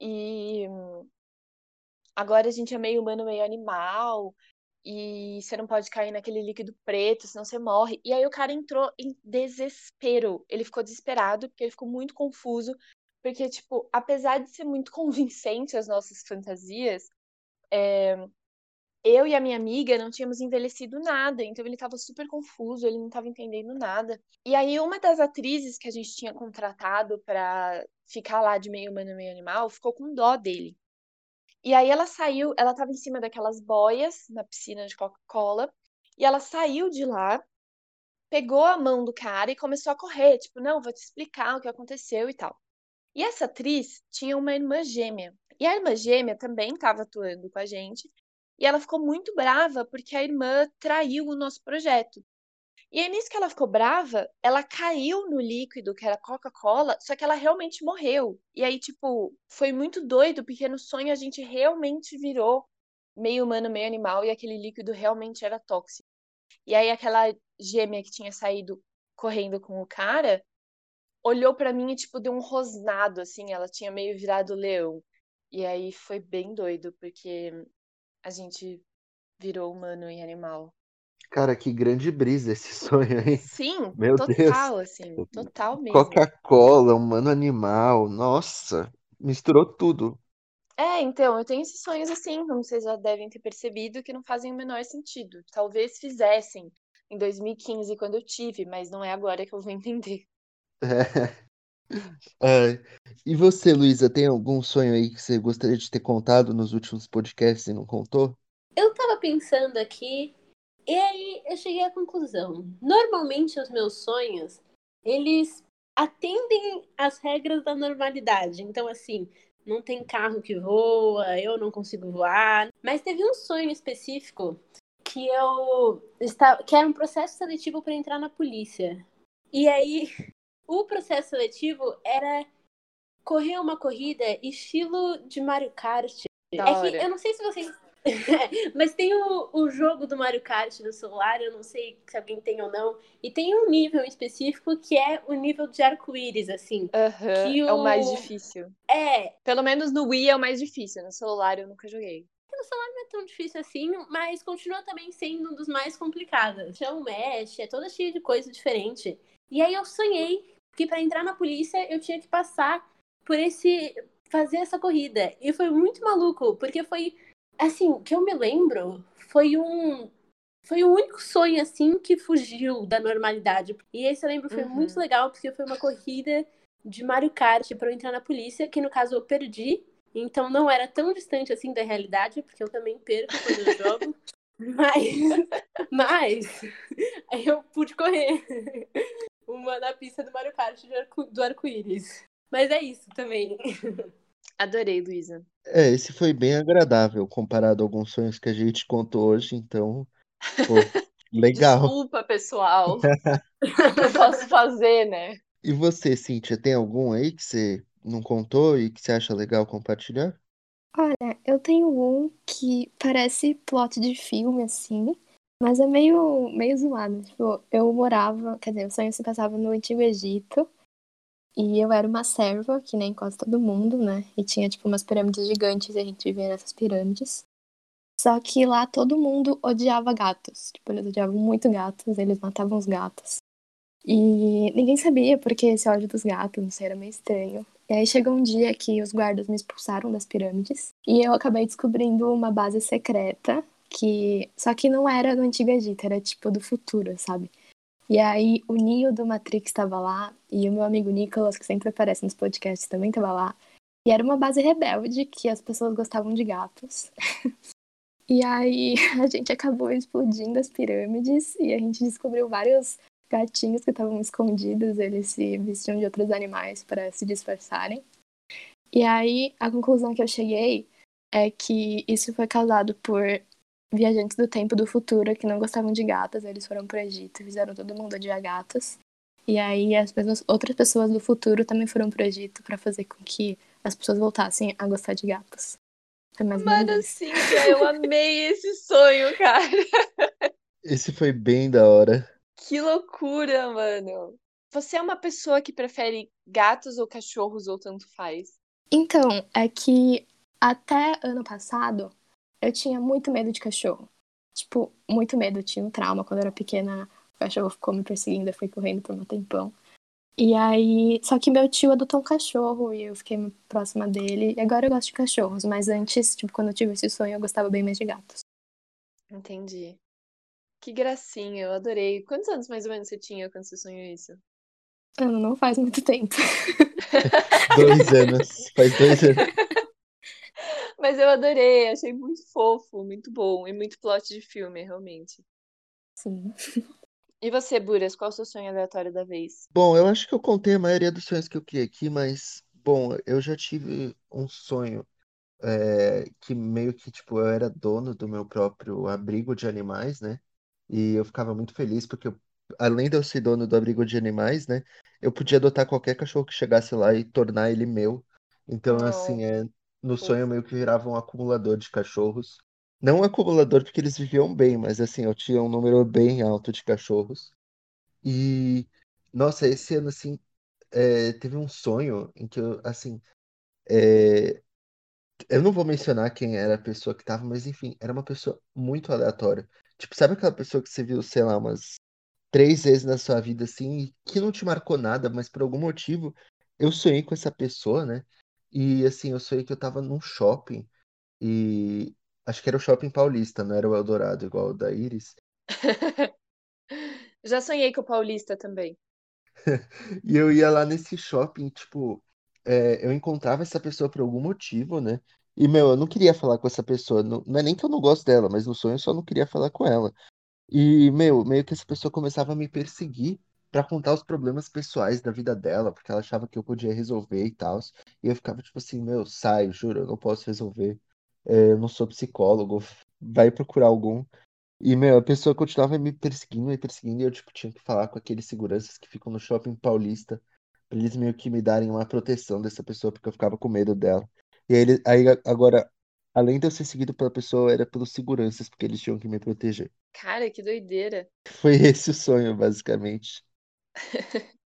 E agora a gente é meio humano, meio animal, e você não pode cair naquele líquido preto, senão você morre. E aí o cara entrou em desespero. Ele ficou desesperado, porque ele ficou muito confuso, porque, tipo, apesar de ser muito convincente as nossas fantasias, é, eu e a minha amiga não tínhamos envelhecido nada, então ele tava super confuso, ele não tava entendendo nada. E aí uma das atrizes que a gente tinha contratado pra ficar lá de meio humano, meio animal, ficou com dó dele. E aí ela saiu, ela tava em cima daquelas boias na piscina de Coca-Cola, e ela saiu de lá, pegou a mão do cara e começou a correr, tipo, não, vou te explicar o que aconteceu e tal. E essa atriz tinha uma irmã gêmea. E a irmã gêmea também estava atuando com a gente, e ela ficou muito brava porque a irmã traiu o nosso projeto. E aí, nisso que ela ficou brava, ela caiu no líquido que era Coca-Cola, só que ela realmente morreu. E aí, tipo, foi muito doido, porque no sonho a gente realmente virou meio humano, meio animal, e aquele líquido realmente era tóxico. E aí, aquela gêmea que tinha saído correndo com o cara olhou pra mim e, tipo, deu um rosnado, assim, ela tinha meio virado leão. E aí foi bem doido, porque a gente virou humano e animal. Cara, que grande brisa esse sonho, hein? Sim, Meu total, Deus. assim, total mesmo. Coca-Cola, humano animal, nossa, misturou tudo. É, então, eu tenho esses sonhos assim, como vocês já devem ter percebido, que não fazem o menor sentido. Talvez fizessem em 2015, quando eu tive, mas não é agora que eu vou entender. É. E você, Luísa, tem algum sonho aí que você gostaria de ter contado nos últimos podcasts e não contou? Eu tava pensando aqui, e aí eu cheguei à conclusão. Normalmente os meus sonhos, eles atendem às regras da normalidade. Então, assim, não tem carro que voa, eu não consigo voar. Mas teve um sonho específico que eu estava, que era um processo seletivo para entrar na polícia. E aí, o processo seletivo era correr uma corrida estilo de Mario Kart. Da é que eu não sei se vocês. Mas tem o, o jogo do Mario Kart no celular, eu não sei se alguém tem ou não. E tem um nível específico que é o nível de arco-íris, assim. Aham, Que É o mais o- difícil. É, Pelo menos no Wii é o mais difícil, no celular eu nunca joguei. não é tão difícil assim, mas continua também sendo um dos mais complicados. Chão mesh, é toda cheia de coisa diferente. E aí eu sonhei que para entrar na polícia eu tinha que passar por esse fazer essa corrida. E foi muito maluco, porque foi assim, que eu me lembro, foi um foi o único sonho assim que fugiu da normalidade. E esse eu lembro foi Uhum. muito legal, porque foi uma corrida de Mario Kart para eu entrar na polícia, que no caso eu perdi. Então não era tão distante assim da realidade, porque eu também perco quando eu jogo. Mas, mas aí eu pude correr uma na pista do Mario Kart do arco-íris. Mas é isso também. Adorei, Luísa. É, esse foi bem agradável comparado a alguns sonhos que a gente contou hoje, então, pô, legal. Desculpa, pessoal. O que eu posso fazer, né? E você, Cíntia, tem algum aí que você não contou e que você acha legal compartilhar? Olha, eu tenho um que parece plot de filme, assim, mas é meio, meio zoado. Tipo, eu morava, quer dizer, o sonho se passava no Antigo Egito, e eu era uma serva, que nem quase todo mundo, né? E tinha, tipo, umas pirâmides gigantes, e a gente vivia nessas pirâmides. Só que lá todo mundo odiava gatos. Tipo, eles odiavam muito gatos, eles matavam os gatos. E ninguém sabia porque esse ódio dos gatos, não sei, era meio estranho. E aí chegou um dia que os guardas me expulsaram das pirâmides e eu acabei descobrindo uma base secreta que só que não era do antigo Egito, era tipo do futuro, sabe? E aí o Neo do Matrix estava lá e o meu amigo Nicholas, que sempre aparece nos podcasts, também estava lá. E era uma base rebelde que as pessoas gostavam de gatos. e aí a gente acabou explodindo as pirâmides e a gente descobriu vários gatinhos que estavam escondidos, eles se vestiam de outros animais para se disfarçarem. E aí a conclusão que eu cheguei é que isso foi causado por viajantes do tempo do futuro que não gostavam de gatas, eles foram pro Egito e fizeram todo mundo odiar gatos. E aí as pessoas, outras pessoas do futuro também foram pro Egito para fazer com que as pessoas voltassem a gostar de gatos. Foi mais Mano, isso. Cíntia, eu amei esse sonho, cara. Esse foi bem da hora. Que loucura, mano. Você é uma pessoa que prefere gatos ou cachorros ou tanto faz? Então, é que até ano passado eu tinha muito medo de cachorro. Tipo, muito medo. Eu tinha um trauma quando eu era pequena. O cachorro ficou me perseguindo, eu fui correndo por um tempão. E aí. Só que meu tio adotou um cachorro e eu fiquei próxima dele. E agora eu gosto de cachorros, mas antes, tipo, quando eu tive esse sonho, eu gostava bem mais de gatos. Entendi. Que gracinha, eu adorei. Quantos anos mais ou menos você tinha quando você sonhou isso? Ano não faz muito tempo. Dois anos. Faz dois anos. Mas eu adorei, achei muito fofo, muito bom e muito plot de filme, realmente. Sim. E você, Buras, qual o seu sonho aleatório da vez? Bom, eu acho que eu contei a maioria dos sonhos que eu criei aqui, mas, bom, eu já tive um sonho é, que meio que, tipo, eu era dono do meu próprio abrigo de animais, né? E eu ficava muito feliz porque, eu, além de eu ser dono do abrigo de animais, né? Eu podia adotar qualquer cachorro que chegasse lá e tornar ele meu. Então, assim, é, no sonho eu meio que virava um acumulador de cachorros. Não um acumulador porque eles viviam bem, mas assim, eu tinha um número bem alto de cachorros. E, nossa, esse ano, assim, é, teve um sonho em que eu, assim, é, Eu não vou mencionar quem era a pessoa que tava, mas enfim, era uma pessoa muito aleatória. Tipo, sabe aquela pessoa que você viu, sei lá, umas três vezes na sua vida, assim, e que não te marcou nada, mas por algum motivo eu sonhei com essa pessoa, né? E assim, eu sonhei que eu tava num shopping e acho que era o Shopping Paulista, não era o Eldorado, igual o da Iris. Já sonhei com o Paulista também. E eu ia lá nesse shopping, tipo, é, eu encontrava essa pessoa por algum motivo, né? E, meu, eu não queria falar com essa pessoa. Não, não é nem que eu não gosto dela, mas no sonho eu só não queria falar com ela. E, meu, meio que essa pessoa começava a me perseguir pra contar os problemas pessoais da vida dela, porque ela achava que eu podia resolver e tal. E eu ficava tipo assim, meu, sai, juro, eu não posso resolver. É, eu não sou psicólogo, vai procurar algum. E, meu, a pessoa continuava me perseguindo, me perseguindo, e eu, tipo, tinha que falar com aqueles seguranças que ficam no shopping paulista, pra eles meio que me darem uma proteção dessa pessoa, porque eu ficava com medo dela. E aí, ele- aí agora, além de eu ser seguido pela pessoa, era pelos seguranças, porque eles tinham que me proteger. Cara, que doideira. Foi esse o sonho, basicamente.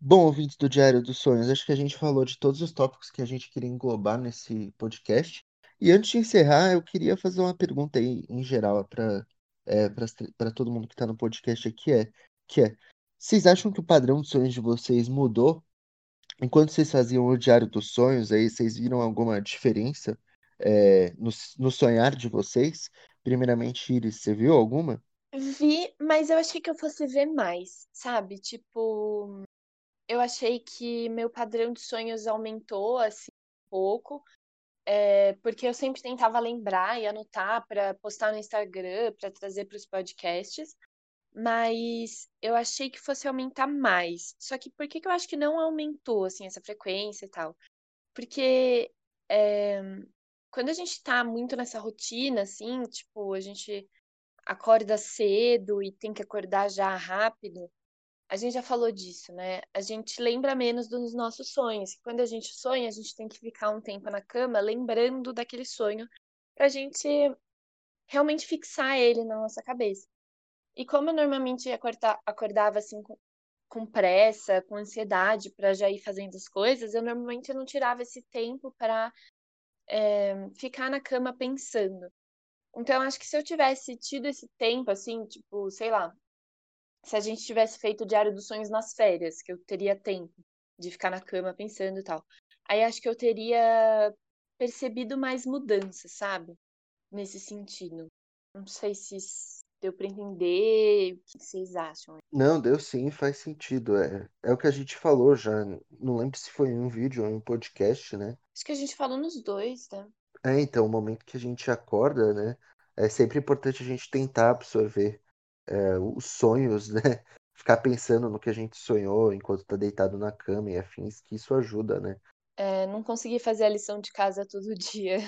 Bom, ouvintes do Diário dos Sonhos, acho que a gente falou de todos os tópicos que a gente queria englobar nesse podcast. E antes de encerrar, eu queria fazer uma pergunta aí, em geral, para é, para todo mundo que está no podcast aqui, é, que é, vocês acham que o padrão de sonhos de vocês mudou? Enquanto vocês faziam o Diário dos Sonhos, aí vocês viram alguma diferença é, no, no sonhar de vocês? Primeiramente, Iris, você viu alguma? Vi, mas eu achei que eu fosse ver mais, sabe? Tipo, eu achei que meu padrão de sonhos aumentou assim um pouco, é, porque eu sempre tentava lembrar e anotar para postar no Instagram, para trazer para os podcasts, mas eu achei que fosse aumentar mais. Só que por que que eu acho que não aumentou assim essa frequência e tal? Porque é, quando a gente tá muito nessa rotina, assim, tipo, a gente acorda cedo e tem que acordar já rápido, a gente já falou disso, né? A gente lembra menos dos nossos sonhos. Quando a gente sonha, a gente tem que ficar um tempo na cama lembrando daquele sonho pra gente realmente fixar ele na nossa cabeça. E como eu normalmente acorda- acordava assim com, com pressa, com ansiedade pra já ir fazendo as coisas, eu normalmente não tirava esse tempo pra é, ficar na cama pensando. Então, acho que se eu tivesse tido esse tempo, assim, tipo, sei lá, se a gente tivesse feito o Diário dos Sonhos nas férias, que eu teria tempo de ficar na cama pensando e tal. Aí acho que eu teria percebido mais mudanças, sabe? Nesse sentido. Não sei se deu pra entender o que vocês acham. Não, deu sim, faz sentido. É, é o que a gente falou já. Não lembro se foi em um vídeo ou em um podcast, né? Acho que a gente falou nos dois, né? É, então, o momento que a gente acorda, né? É sempre importante a gente tentar absorver é, os sonhos, né? Ficar pensando no que a gente sonhou enquanto tá deitado na cama e afins, que isso ajuda, né? É, não consegui fazer a lição de casa todo dia.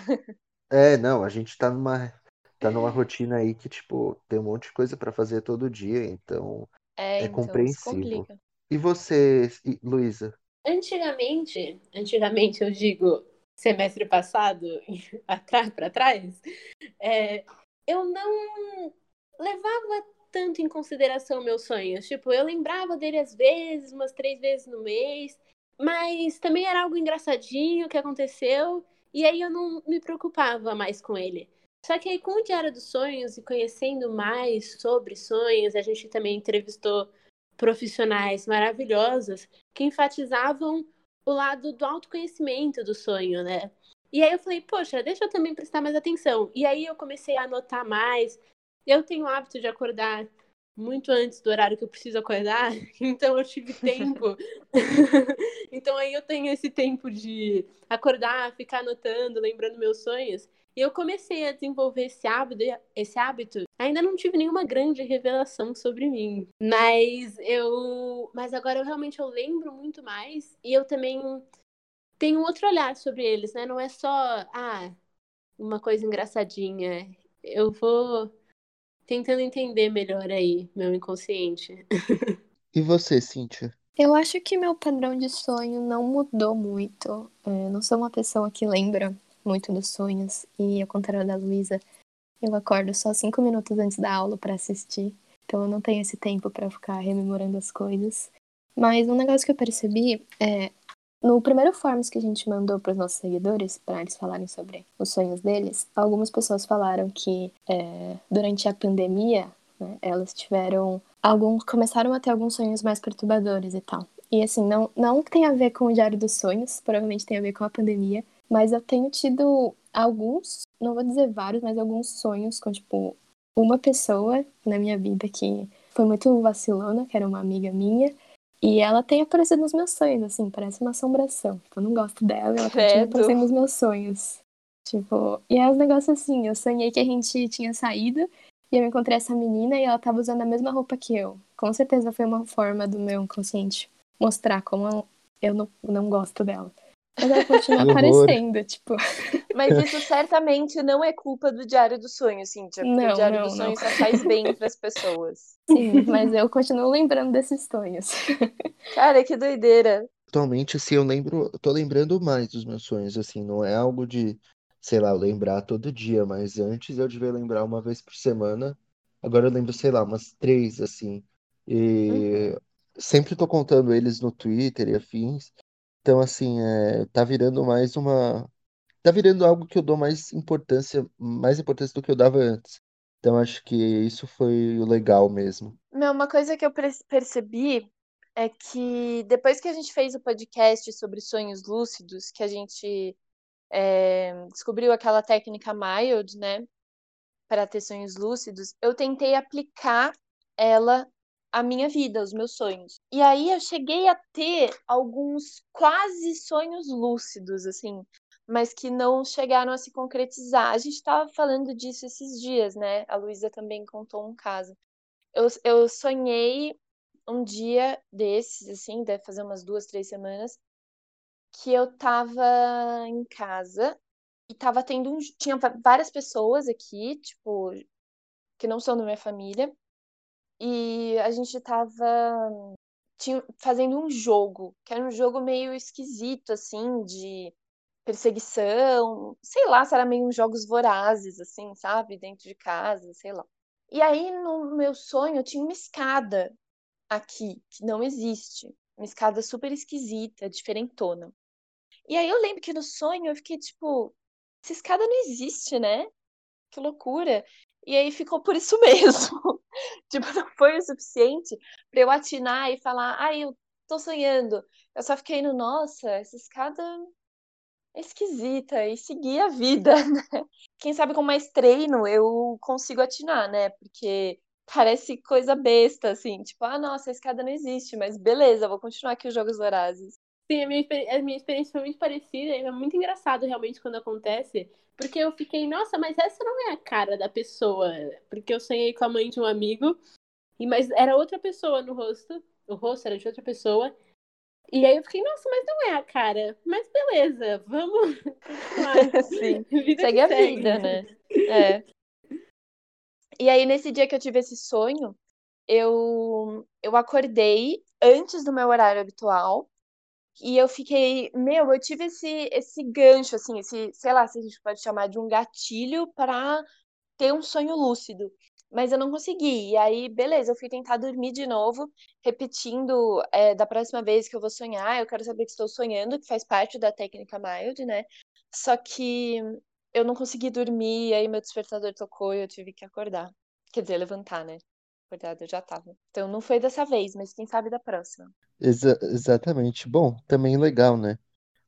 É, não, a gente tá numa, tá numa rotina aí que, tipo, tem um monte de coisa pra fazer todo dia, então É, é então isso compreensível. complica. E você, Luísa? Antigamente, antigamente eu digo semestre passado, atrás para trás, é, eu não levava tanto em consideração meus sonhos. Tipo, eu lembrava dele às vezes, umas três vezes no mês, mas também era algo engraçadinho que aconteceu, e aí eu não me preocupava mais com ele. Só que aí, com o Diário dos Sonhos e conhecendo mais sobre sonhos, a gente também entrevistou profissionais maravilhosos que enfatizavam o lado do autoconhecimento do sonho, né? E aí eu falei, poxa, deixa eu também prestar mais atenção. E aí eu comecei a anotar mais. Eu tenho o hábito de acordar muito antes do horário que eu preciso acordar, então eu tive tempo. então aí eu tenho esse tempo de acordar, ficar anotando, lembrando meus sonhos. E eu comecei a desenvolver esse hábito, esse hábito. Ainda não tive nenhuma grande revelação sobre mim, mas eu, mas agora eu realmente eu lembro muito mais e eu também tenho outro olhar sobre eles, né? Não é só ah, uma coisa engraçadinha. Eu vou tentando entender melhor aí meu inconsciente. E você, Cíntia? Eu acho que meu padrão de sonho não mudou muito. Eu não sou uma pessoa que lembra muito dos sonhos. E ao contrário da Luísa, eu acordo só cinco minutos antes da aula para assistir. Então eu não tenho esse tempo para ficar rememorando as coisas. Mas um negócio que eu percebi é No primeiro Forms que a gente mandou para os nossos seguidores, para eles falarem sobre os sonhos deles, algumas pessoas falaram que é, durante a pandemia, né, elas tiveram alguns, começaram a ter alguns sonhos mais perturbadores e tal. E assim, não, não tem a ver com o Diário dos Sonhos, provavelmente tem a ver com a pandemia, mas eu tenho tido alguns, não vou dizer vários, mas alguns sonhos com, tipo, uma pessoa na minha vida que foi muito vacilona, que era uma amiga minha, e ela tem aparecido nos meus sonhos, assim, parece uma assombração. Tipo, eu não gosto dela, ela continua aparecendo nos meus sonhos. Tipo, e é um negócio assim, eu sonhei que a gente tinha saído e eu encontrei essa menina e ela tava usando a mesma roupa que eu. Com certeza foi uma forma do meu inconsciente mostrar como eu não, não gosto dela. Mas ela continua aparecendo, tipo. Mas isso certamente não é culpa do Diário do Sonho, Cíntia. Porque não, o Diário não, do Sonho não. só faz bem para as pessoas. Sim, mas eu continuo lembrando desses sonhos. Cara, que doideira. Atualmente, assim, eu lembro, eu tô lembrando mais dos meus sonhos, assim, não é algo de, sei lá, lembrar todo dia, mas antes eu devia lembrar uma vez por semana. Agora eu lembro, sei lá, umas três, assim. E uhum. sempre tô contando eles no Twitter e afins. Então, assim, é, tá virando mais uma. Tá virando algo que eu dou mais importância, mais importância do que eu dava antes. Então, acho que isso foi o legal mesmo. Meu, uma coisa que eu percebi é que depois que a gente fez o podcast sobre sonhos lúcidos, que a gente é, descobriu aquela técnica mild, né, para ter sonhos lúcidos, eu tentei aplicar ela a minha vida, os meus sonhos. E aí eu cheguei a ter alguns quase sonhos lúcidos, assim, mas que não chegaram a se concretizar. A gente estava falando disso esses dias, né? A Luísa também contou um caso. Eu, eu sonhei um dia desses, assim, deve fazer umas duas, três semanas, que eu tava em casa e tava tendo um. Tinha várias pessoas aqui, tipo, que não são da minha família. E a gente tava tinha, fazendo um jogo, que era um jogo meio esquisito, assim, de perseguição, sei lá, se era meio uns jogos vorazes, assim, sabe? Dentro de casa, sei lá. E aí, no meu sonho, tinha uma escada aqui, que não existe. Uma escada super esquisita, diferentona. E aí eu lembro que no sonho eu fiquei tipo, essa escada não existe, né? Que loucura. E aí ficou por isso mesmo. tipo, não foi o suficiente para eu atinar e falar, ai, eu tô sonhando. Eu só fiquei no, nossa, essa escada é esquisita e seguir a vida, né? Quem sabe com mais treino eu consigo atinar, né? Porque parece coisa besta, assim, tipo, ah, nossa, a escada não existe, mas beleza, vou continuar aqui os Jogos Vorazes. Sim, a minha, a minha experiência foi muito parecida e é muito engraçado realmente quando acontece, porque eu fiquei, nossa, mas essa não é a cara da pessoa. Porque eu sonhei com a mãe de um amigo, e mas era outra pessoa no rosto, o rosto era de outra pessoa. E aí eu fiquei, nossa, mas não é a cara. Mas beleza, vamos continuar. Sim, vida segue a segue. vida, né? É. E aí, nesse dia que eu tive esse sonho, eu, eu acordei antes do meu horário habitual. E eu fiquei, meu, eu tive esse, esse gancho, assim, esse, sei lá, se a gente pode chamar de um gatilho para ter um sonho lúcido. Mas eu não consegui. E aí, beleza, eu fui tentar dormir de novo, repetindo é, da próxima vez que eu vou sonhar, eu quero saber que estou sonhando, que faz parte da técnica mild, né? Só que eu não consegui dormir, aí meu despertador tocou e eu tive que acordar. Quer dizer, levantar, né? Acordada eu já tava. Então não foi dessa vez, mas quem sabe da próxima. Exa exatamente. Bom, também legal, né?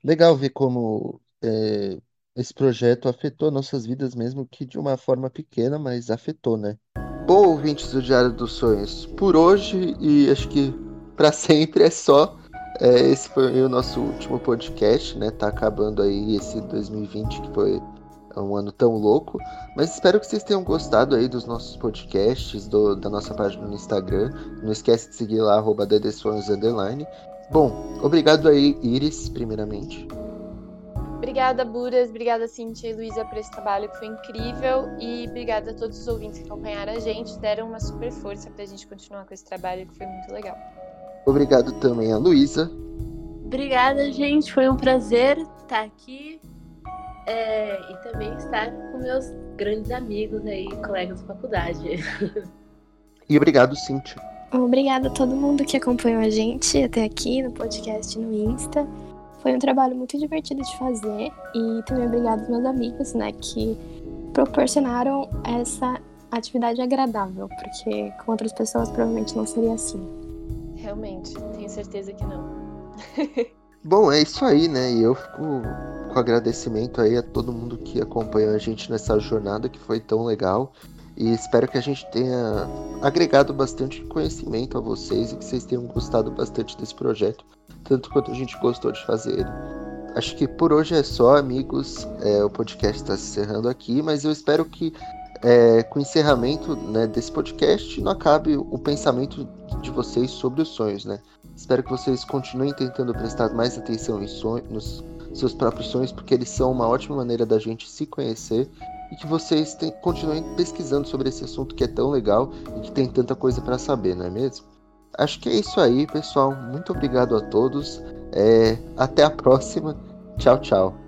Legal ver como é, esse projeto afetou nossas vidas, mesmo que de uma forma pequena, mas afetou, né? Bom, ouvintes do Diário dos Sonhos, por hoje e acho que para sempre é só. É, esse foi o nosso último podcast, né? Tá acabando aí esse 2020 que foi um ano tão louco. Mas espero que vocês tenham gostado aí dos nossos podcasts, do, da nossa página no Instagram. Não esquece de seguir lá, arroba Bom, obrigado aí, Iris, primeiramente. Obrigada, Buras. Obrigada, Cintia e Luísa, por esse trabalho que foi incrível. E obrigada a todos os ouvintes que acompanharam a gente, deram uma super força pra gente continuar com esse trabalho que foi muito legal. Obrigado também a Luísa. Obrigada, gente. Foi um prazer estar aqui é, e também estar com meus grandes amigos aí, colegas de faculdade. E obrigado, Cintia. Obrigada a todo mundo que acompanhou a gente até aqui no podcast no Insta. Foi um trabalho muito divertido de fazer e também obrigado aos meus amigos, né, que proporcionaram essa atividade agradável, porque com outras pessoas provavelmente não seria assim. Realmente, tenho certeza que não. Bom, é isso aí, né? E eu fico com agradecimento aí a todo mundo que acompanhou a gente nessa jornada que foi tão legal. E espero que a gente tenha agregado bastante conhecimento a vocês e que vocês tenham gostado bastante desse projeto, tanto quanto a gente gostou de fazer ele. Acho que por hoje é só, amigos. É, o podcast está se encerrando aqui, mas eu espero que é, com o encerramento né, desse podcast não acabe o pensamento de vocês sobre os sonhos, né? Espero que vocês continuem tentando prestar mais atenção em sonhos, nos seus próprios sonhos, porque eles são uma ótima maneira da gente se conhecer e que vocês tem, continuem pesquisando sobre esse assunto que é tão legal e que tem tanta coisa para saber, não é mesmo? Acho que é isso aí, pessoal. Muito obrigado a todos. É, até a próxima. Tchau, tchau.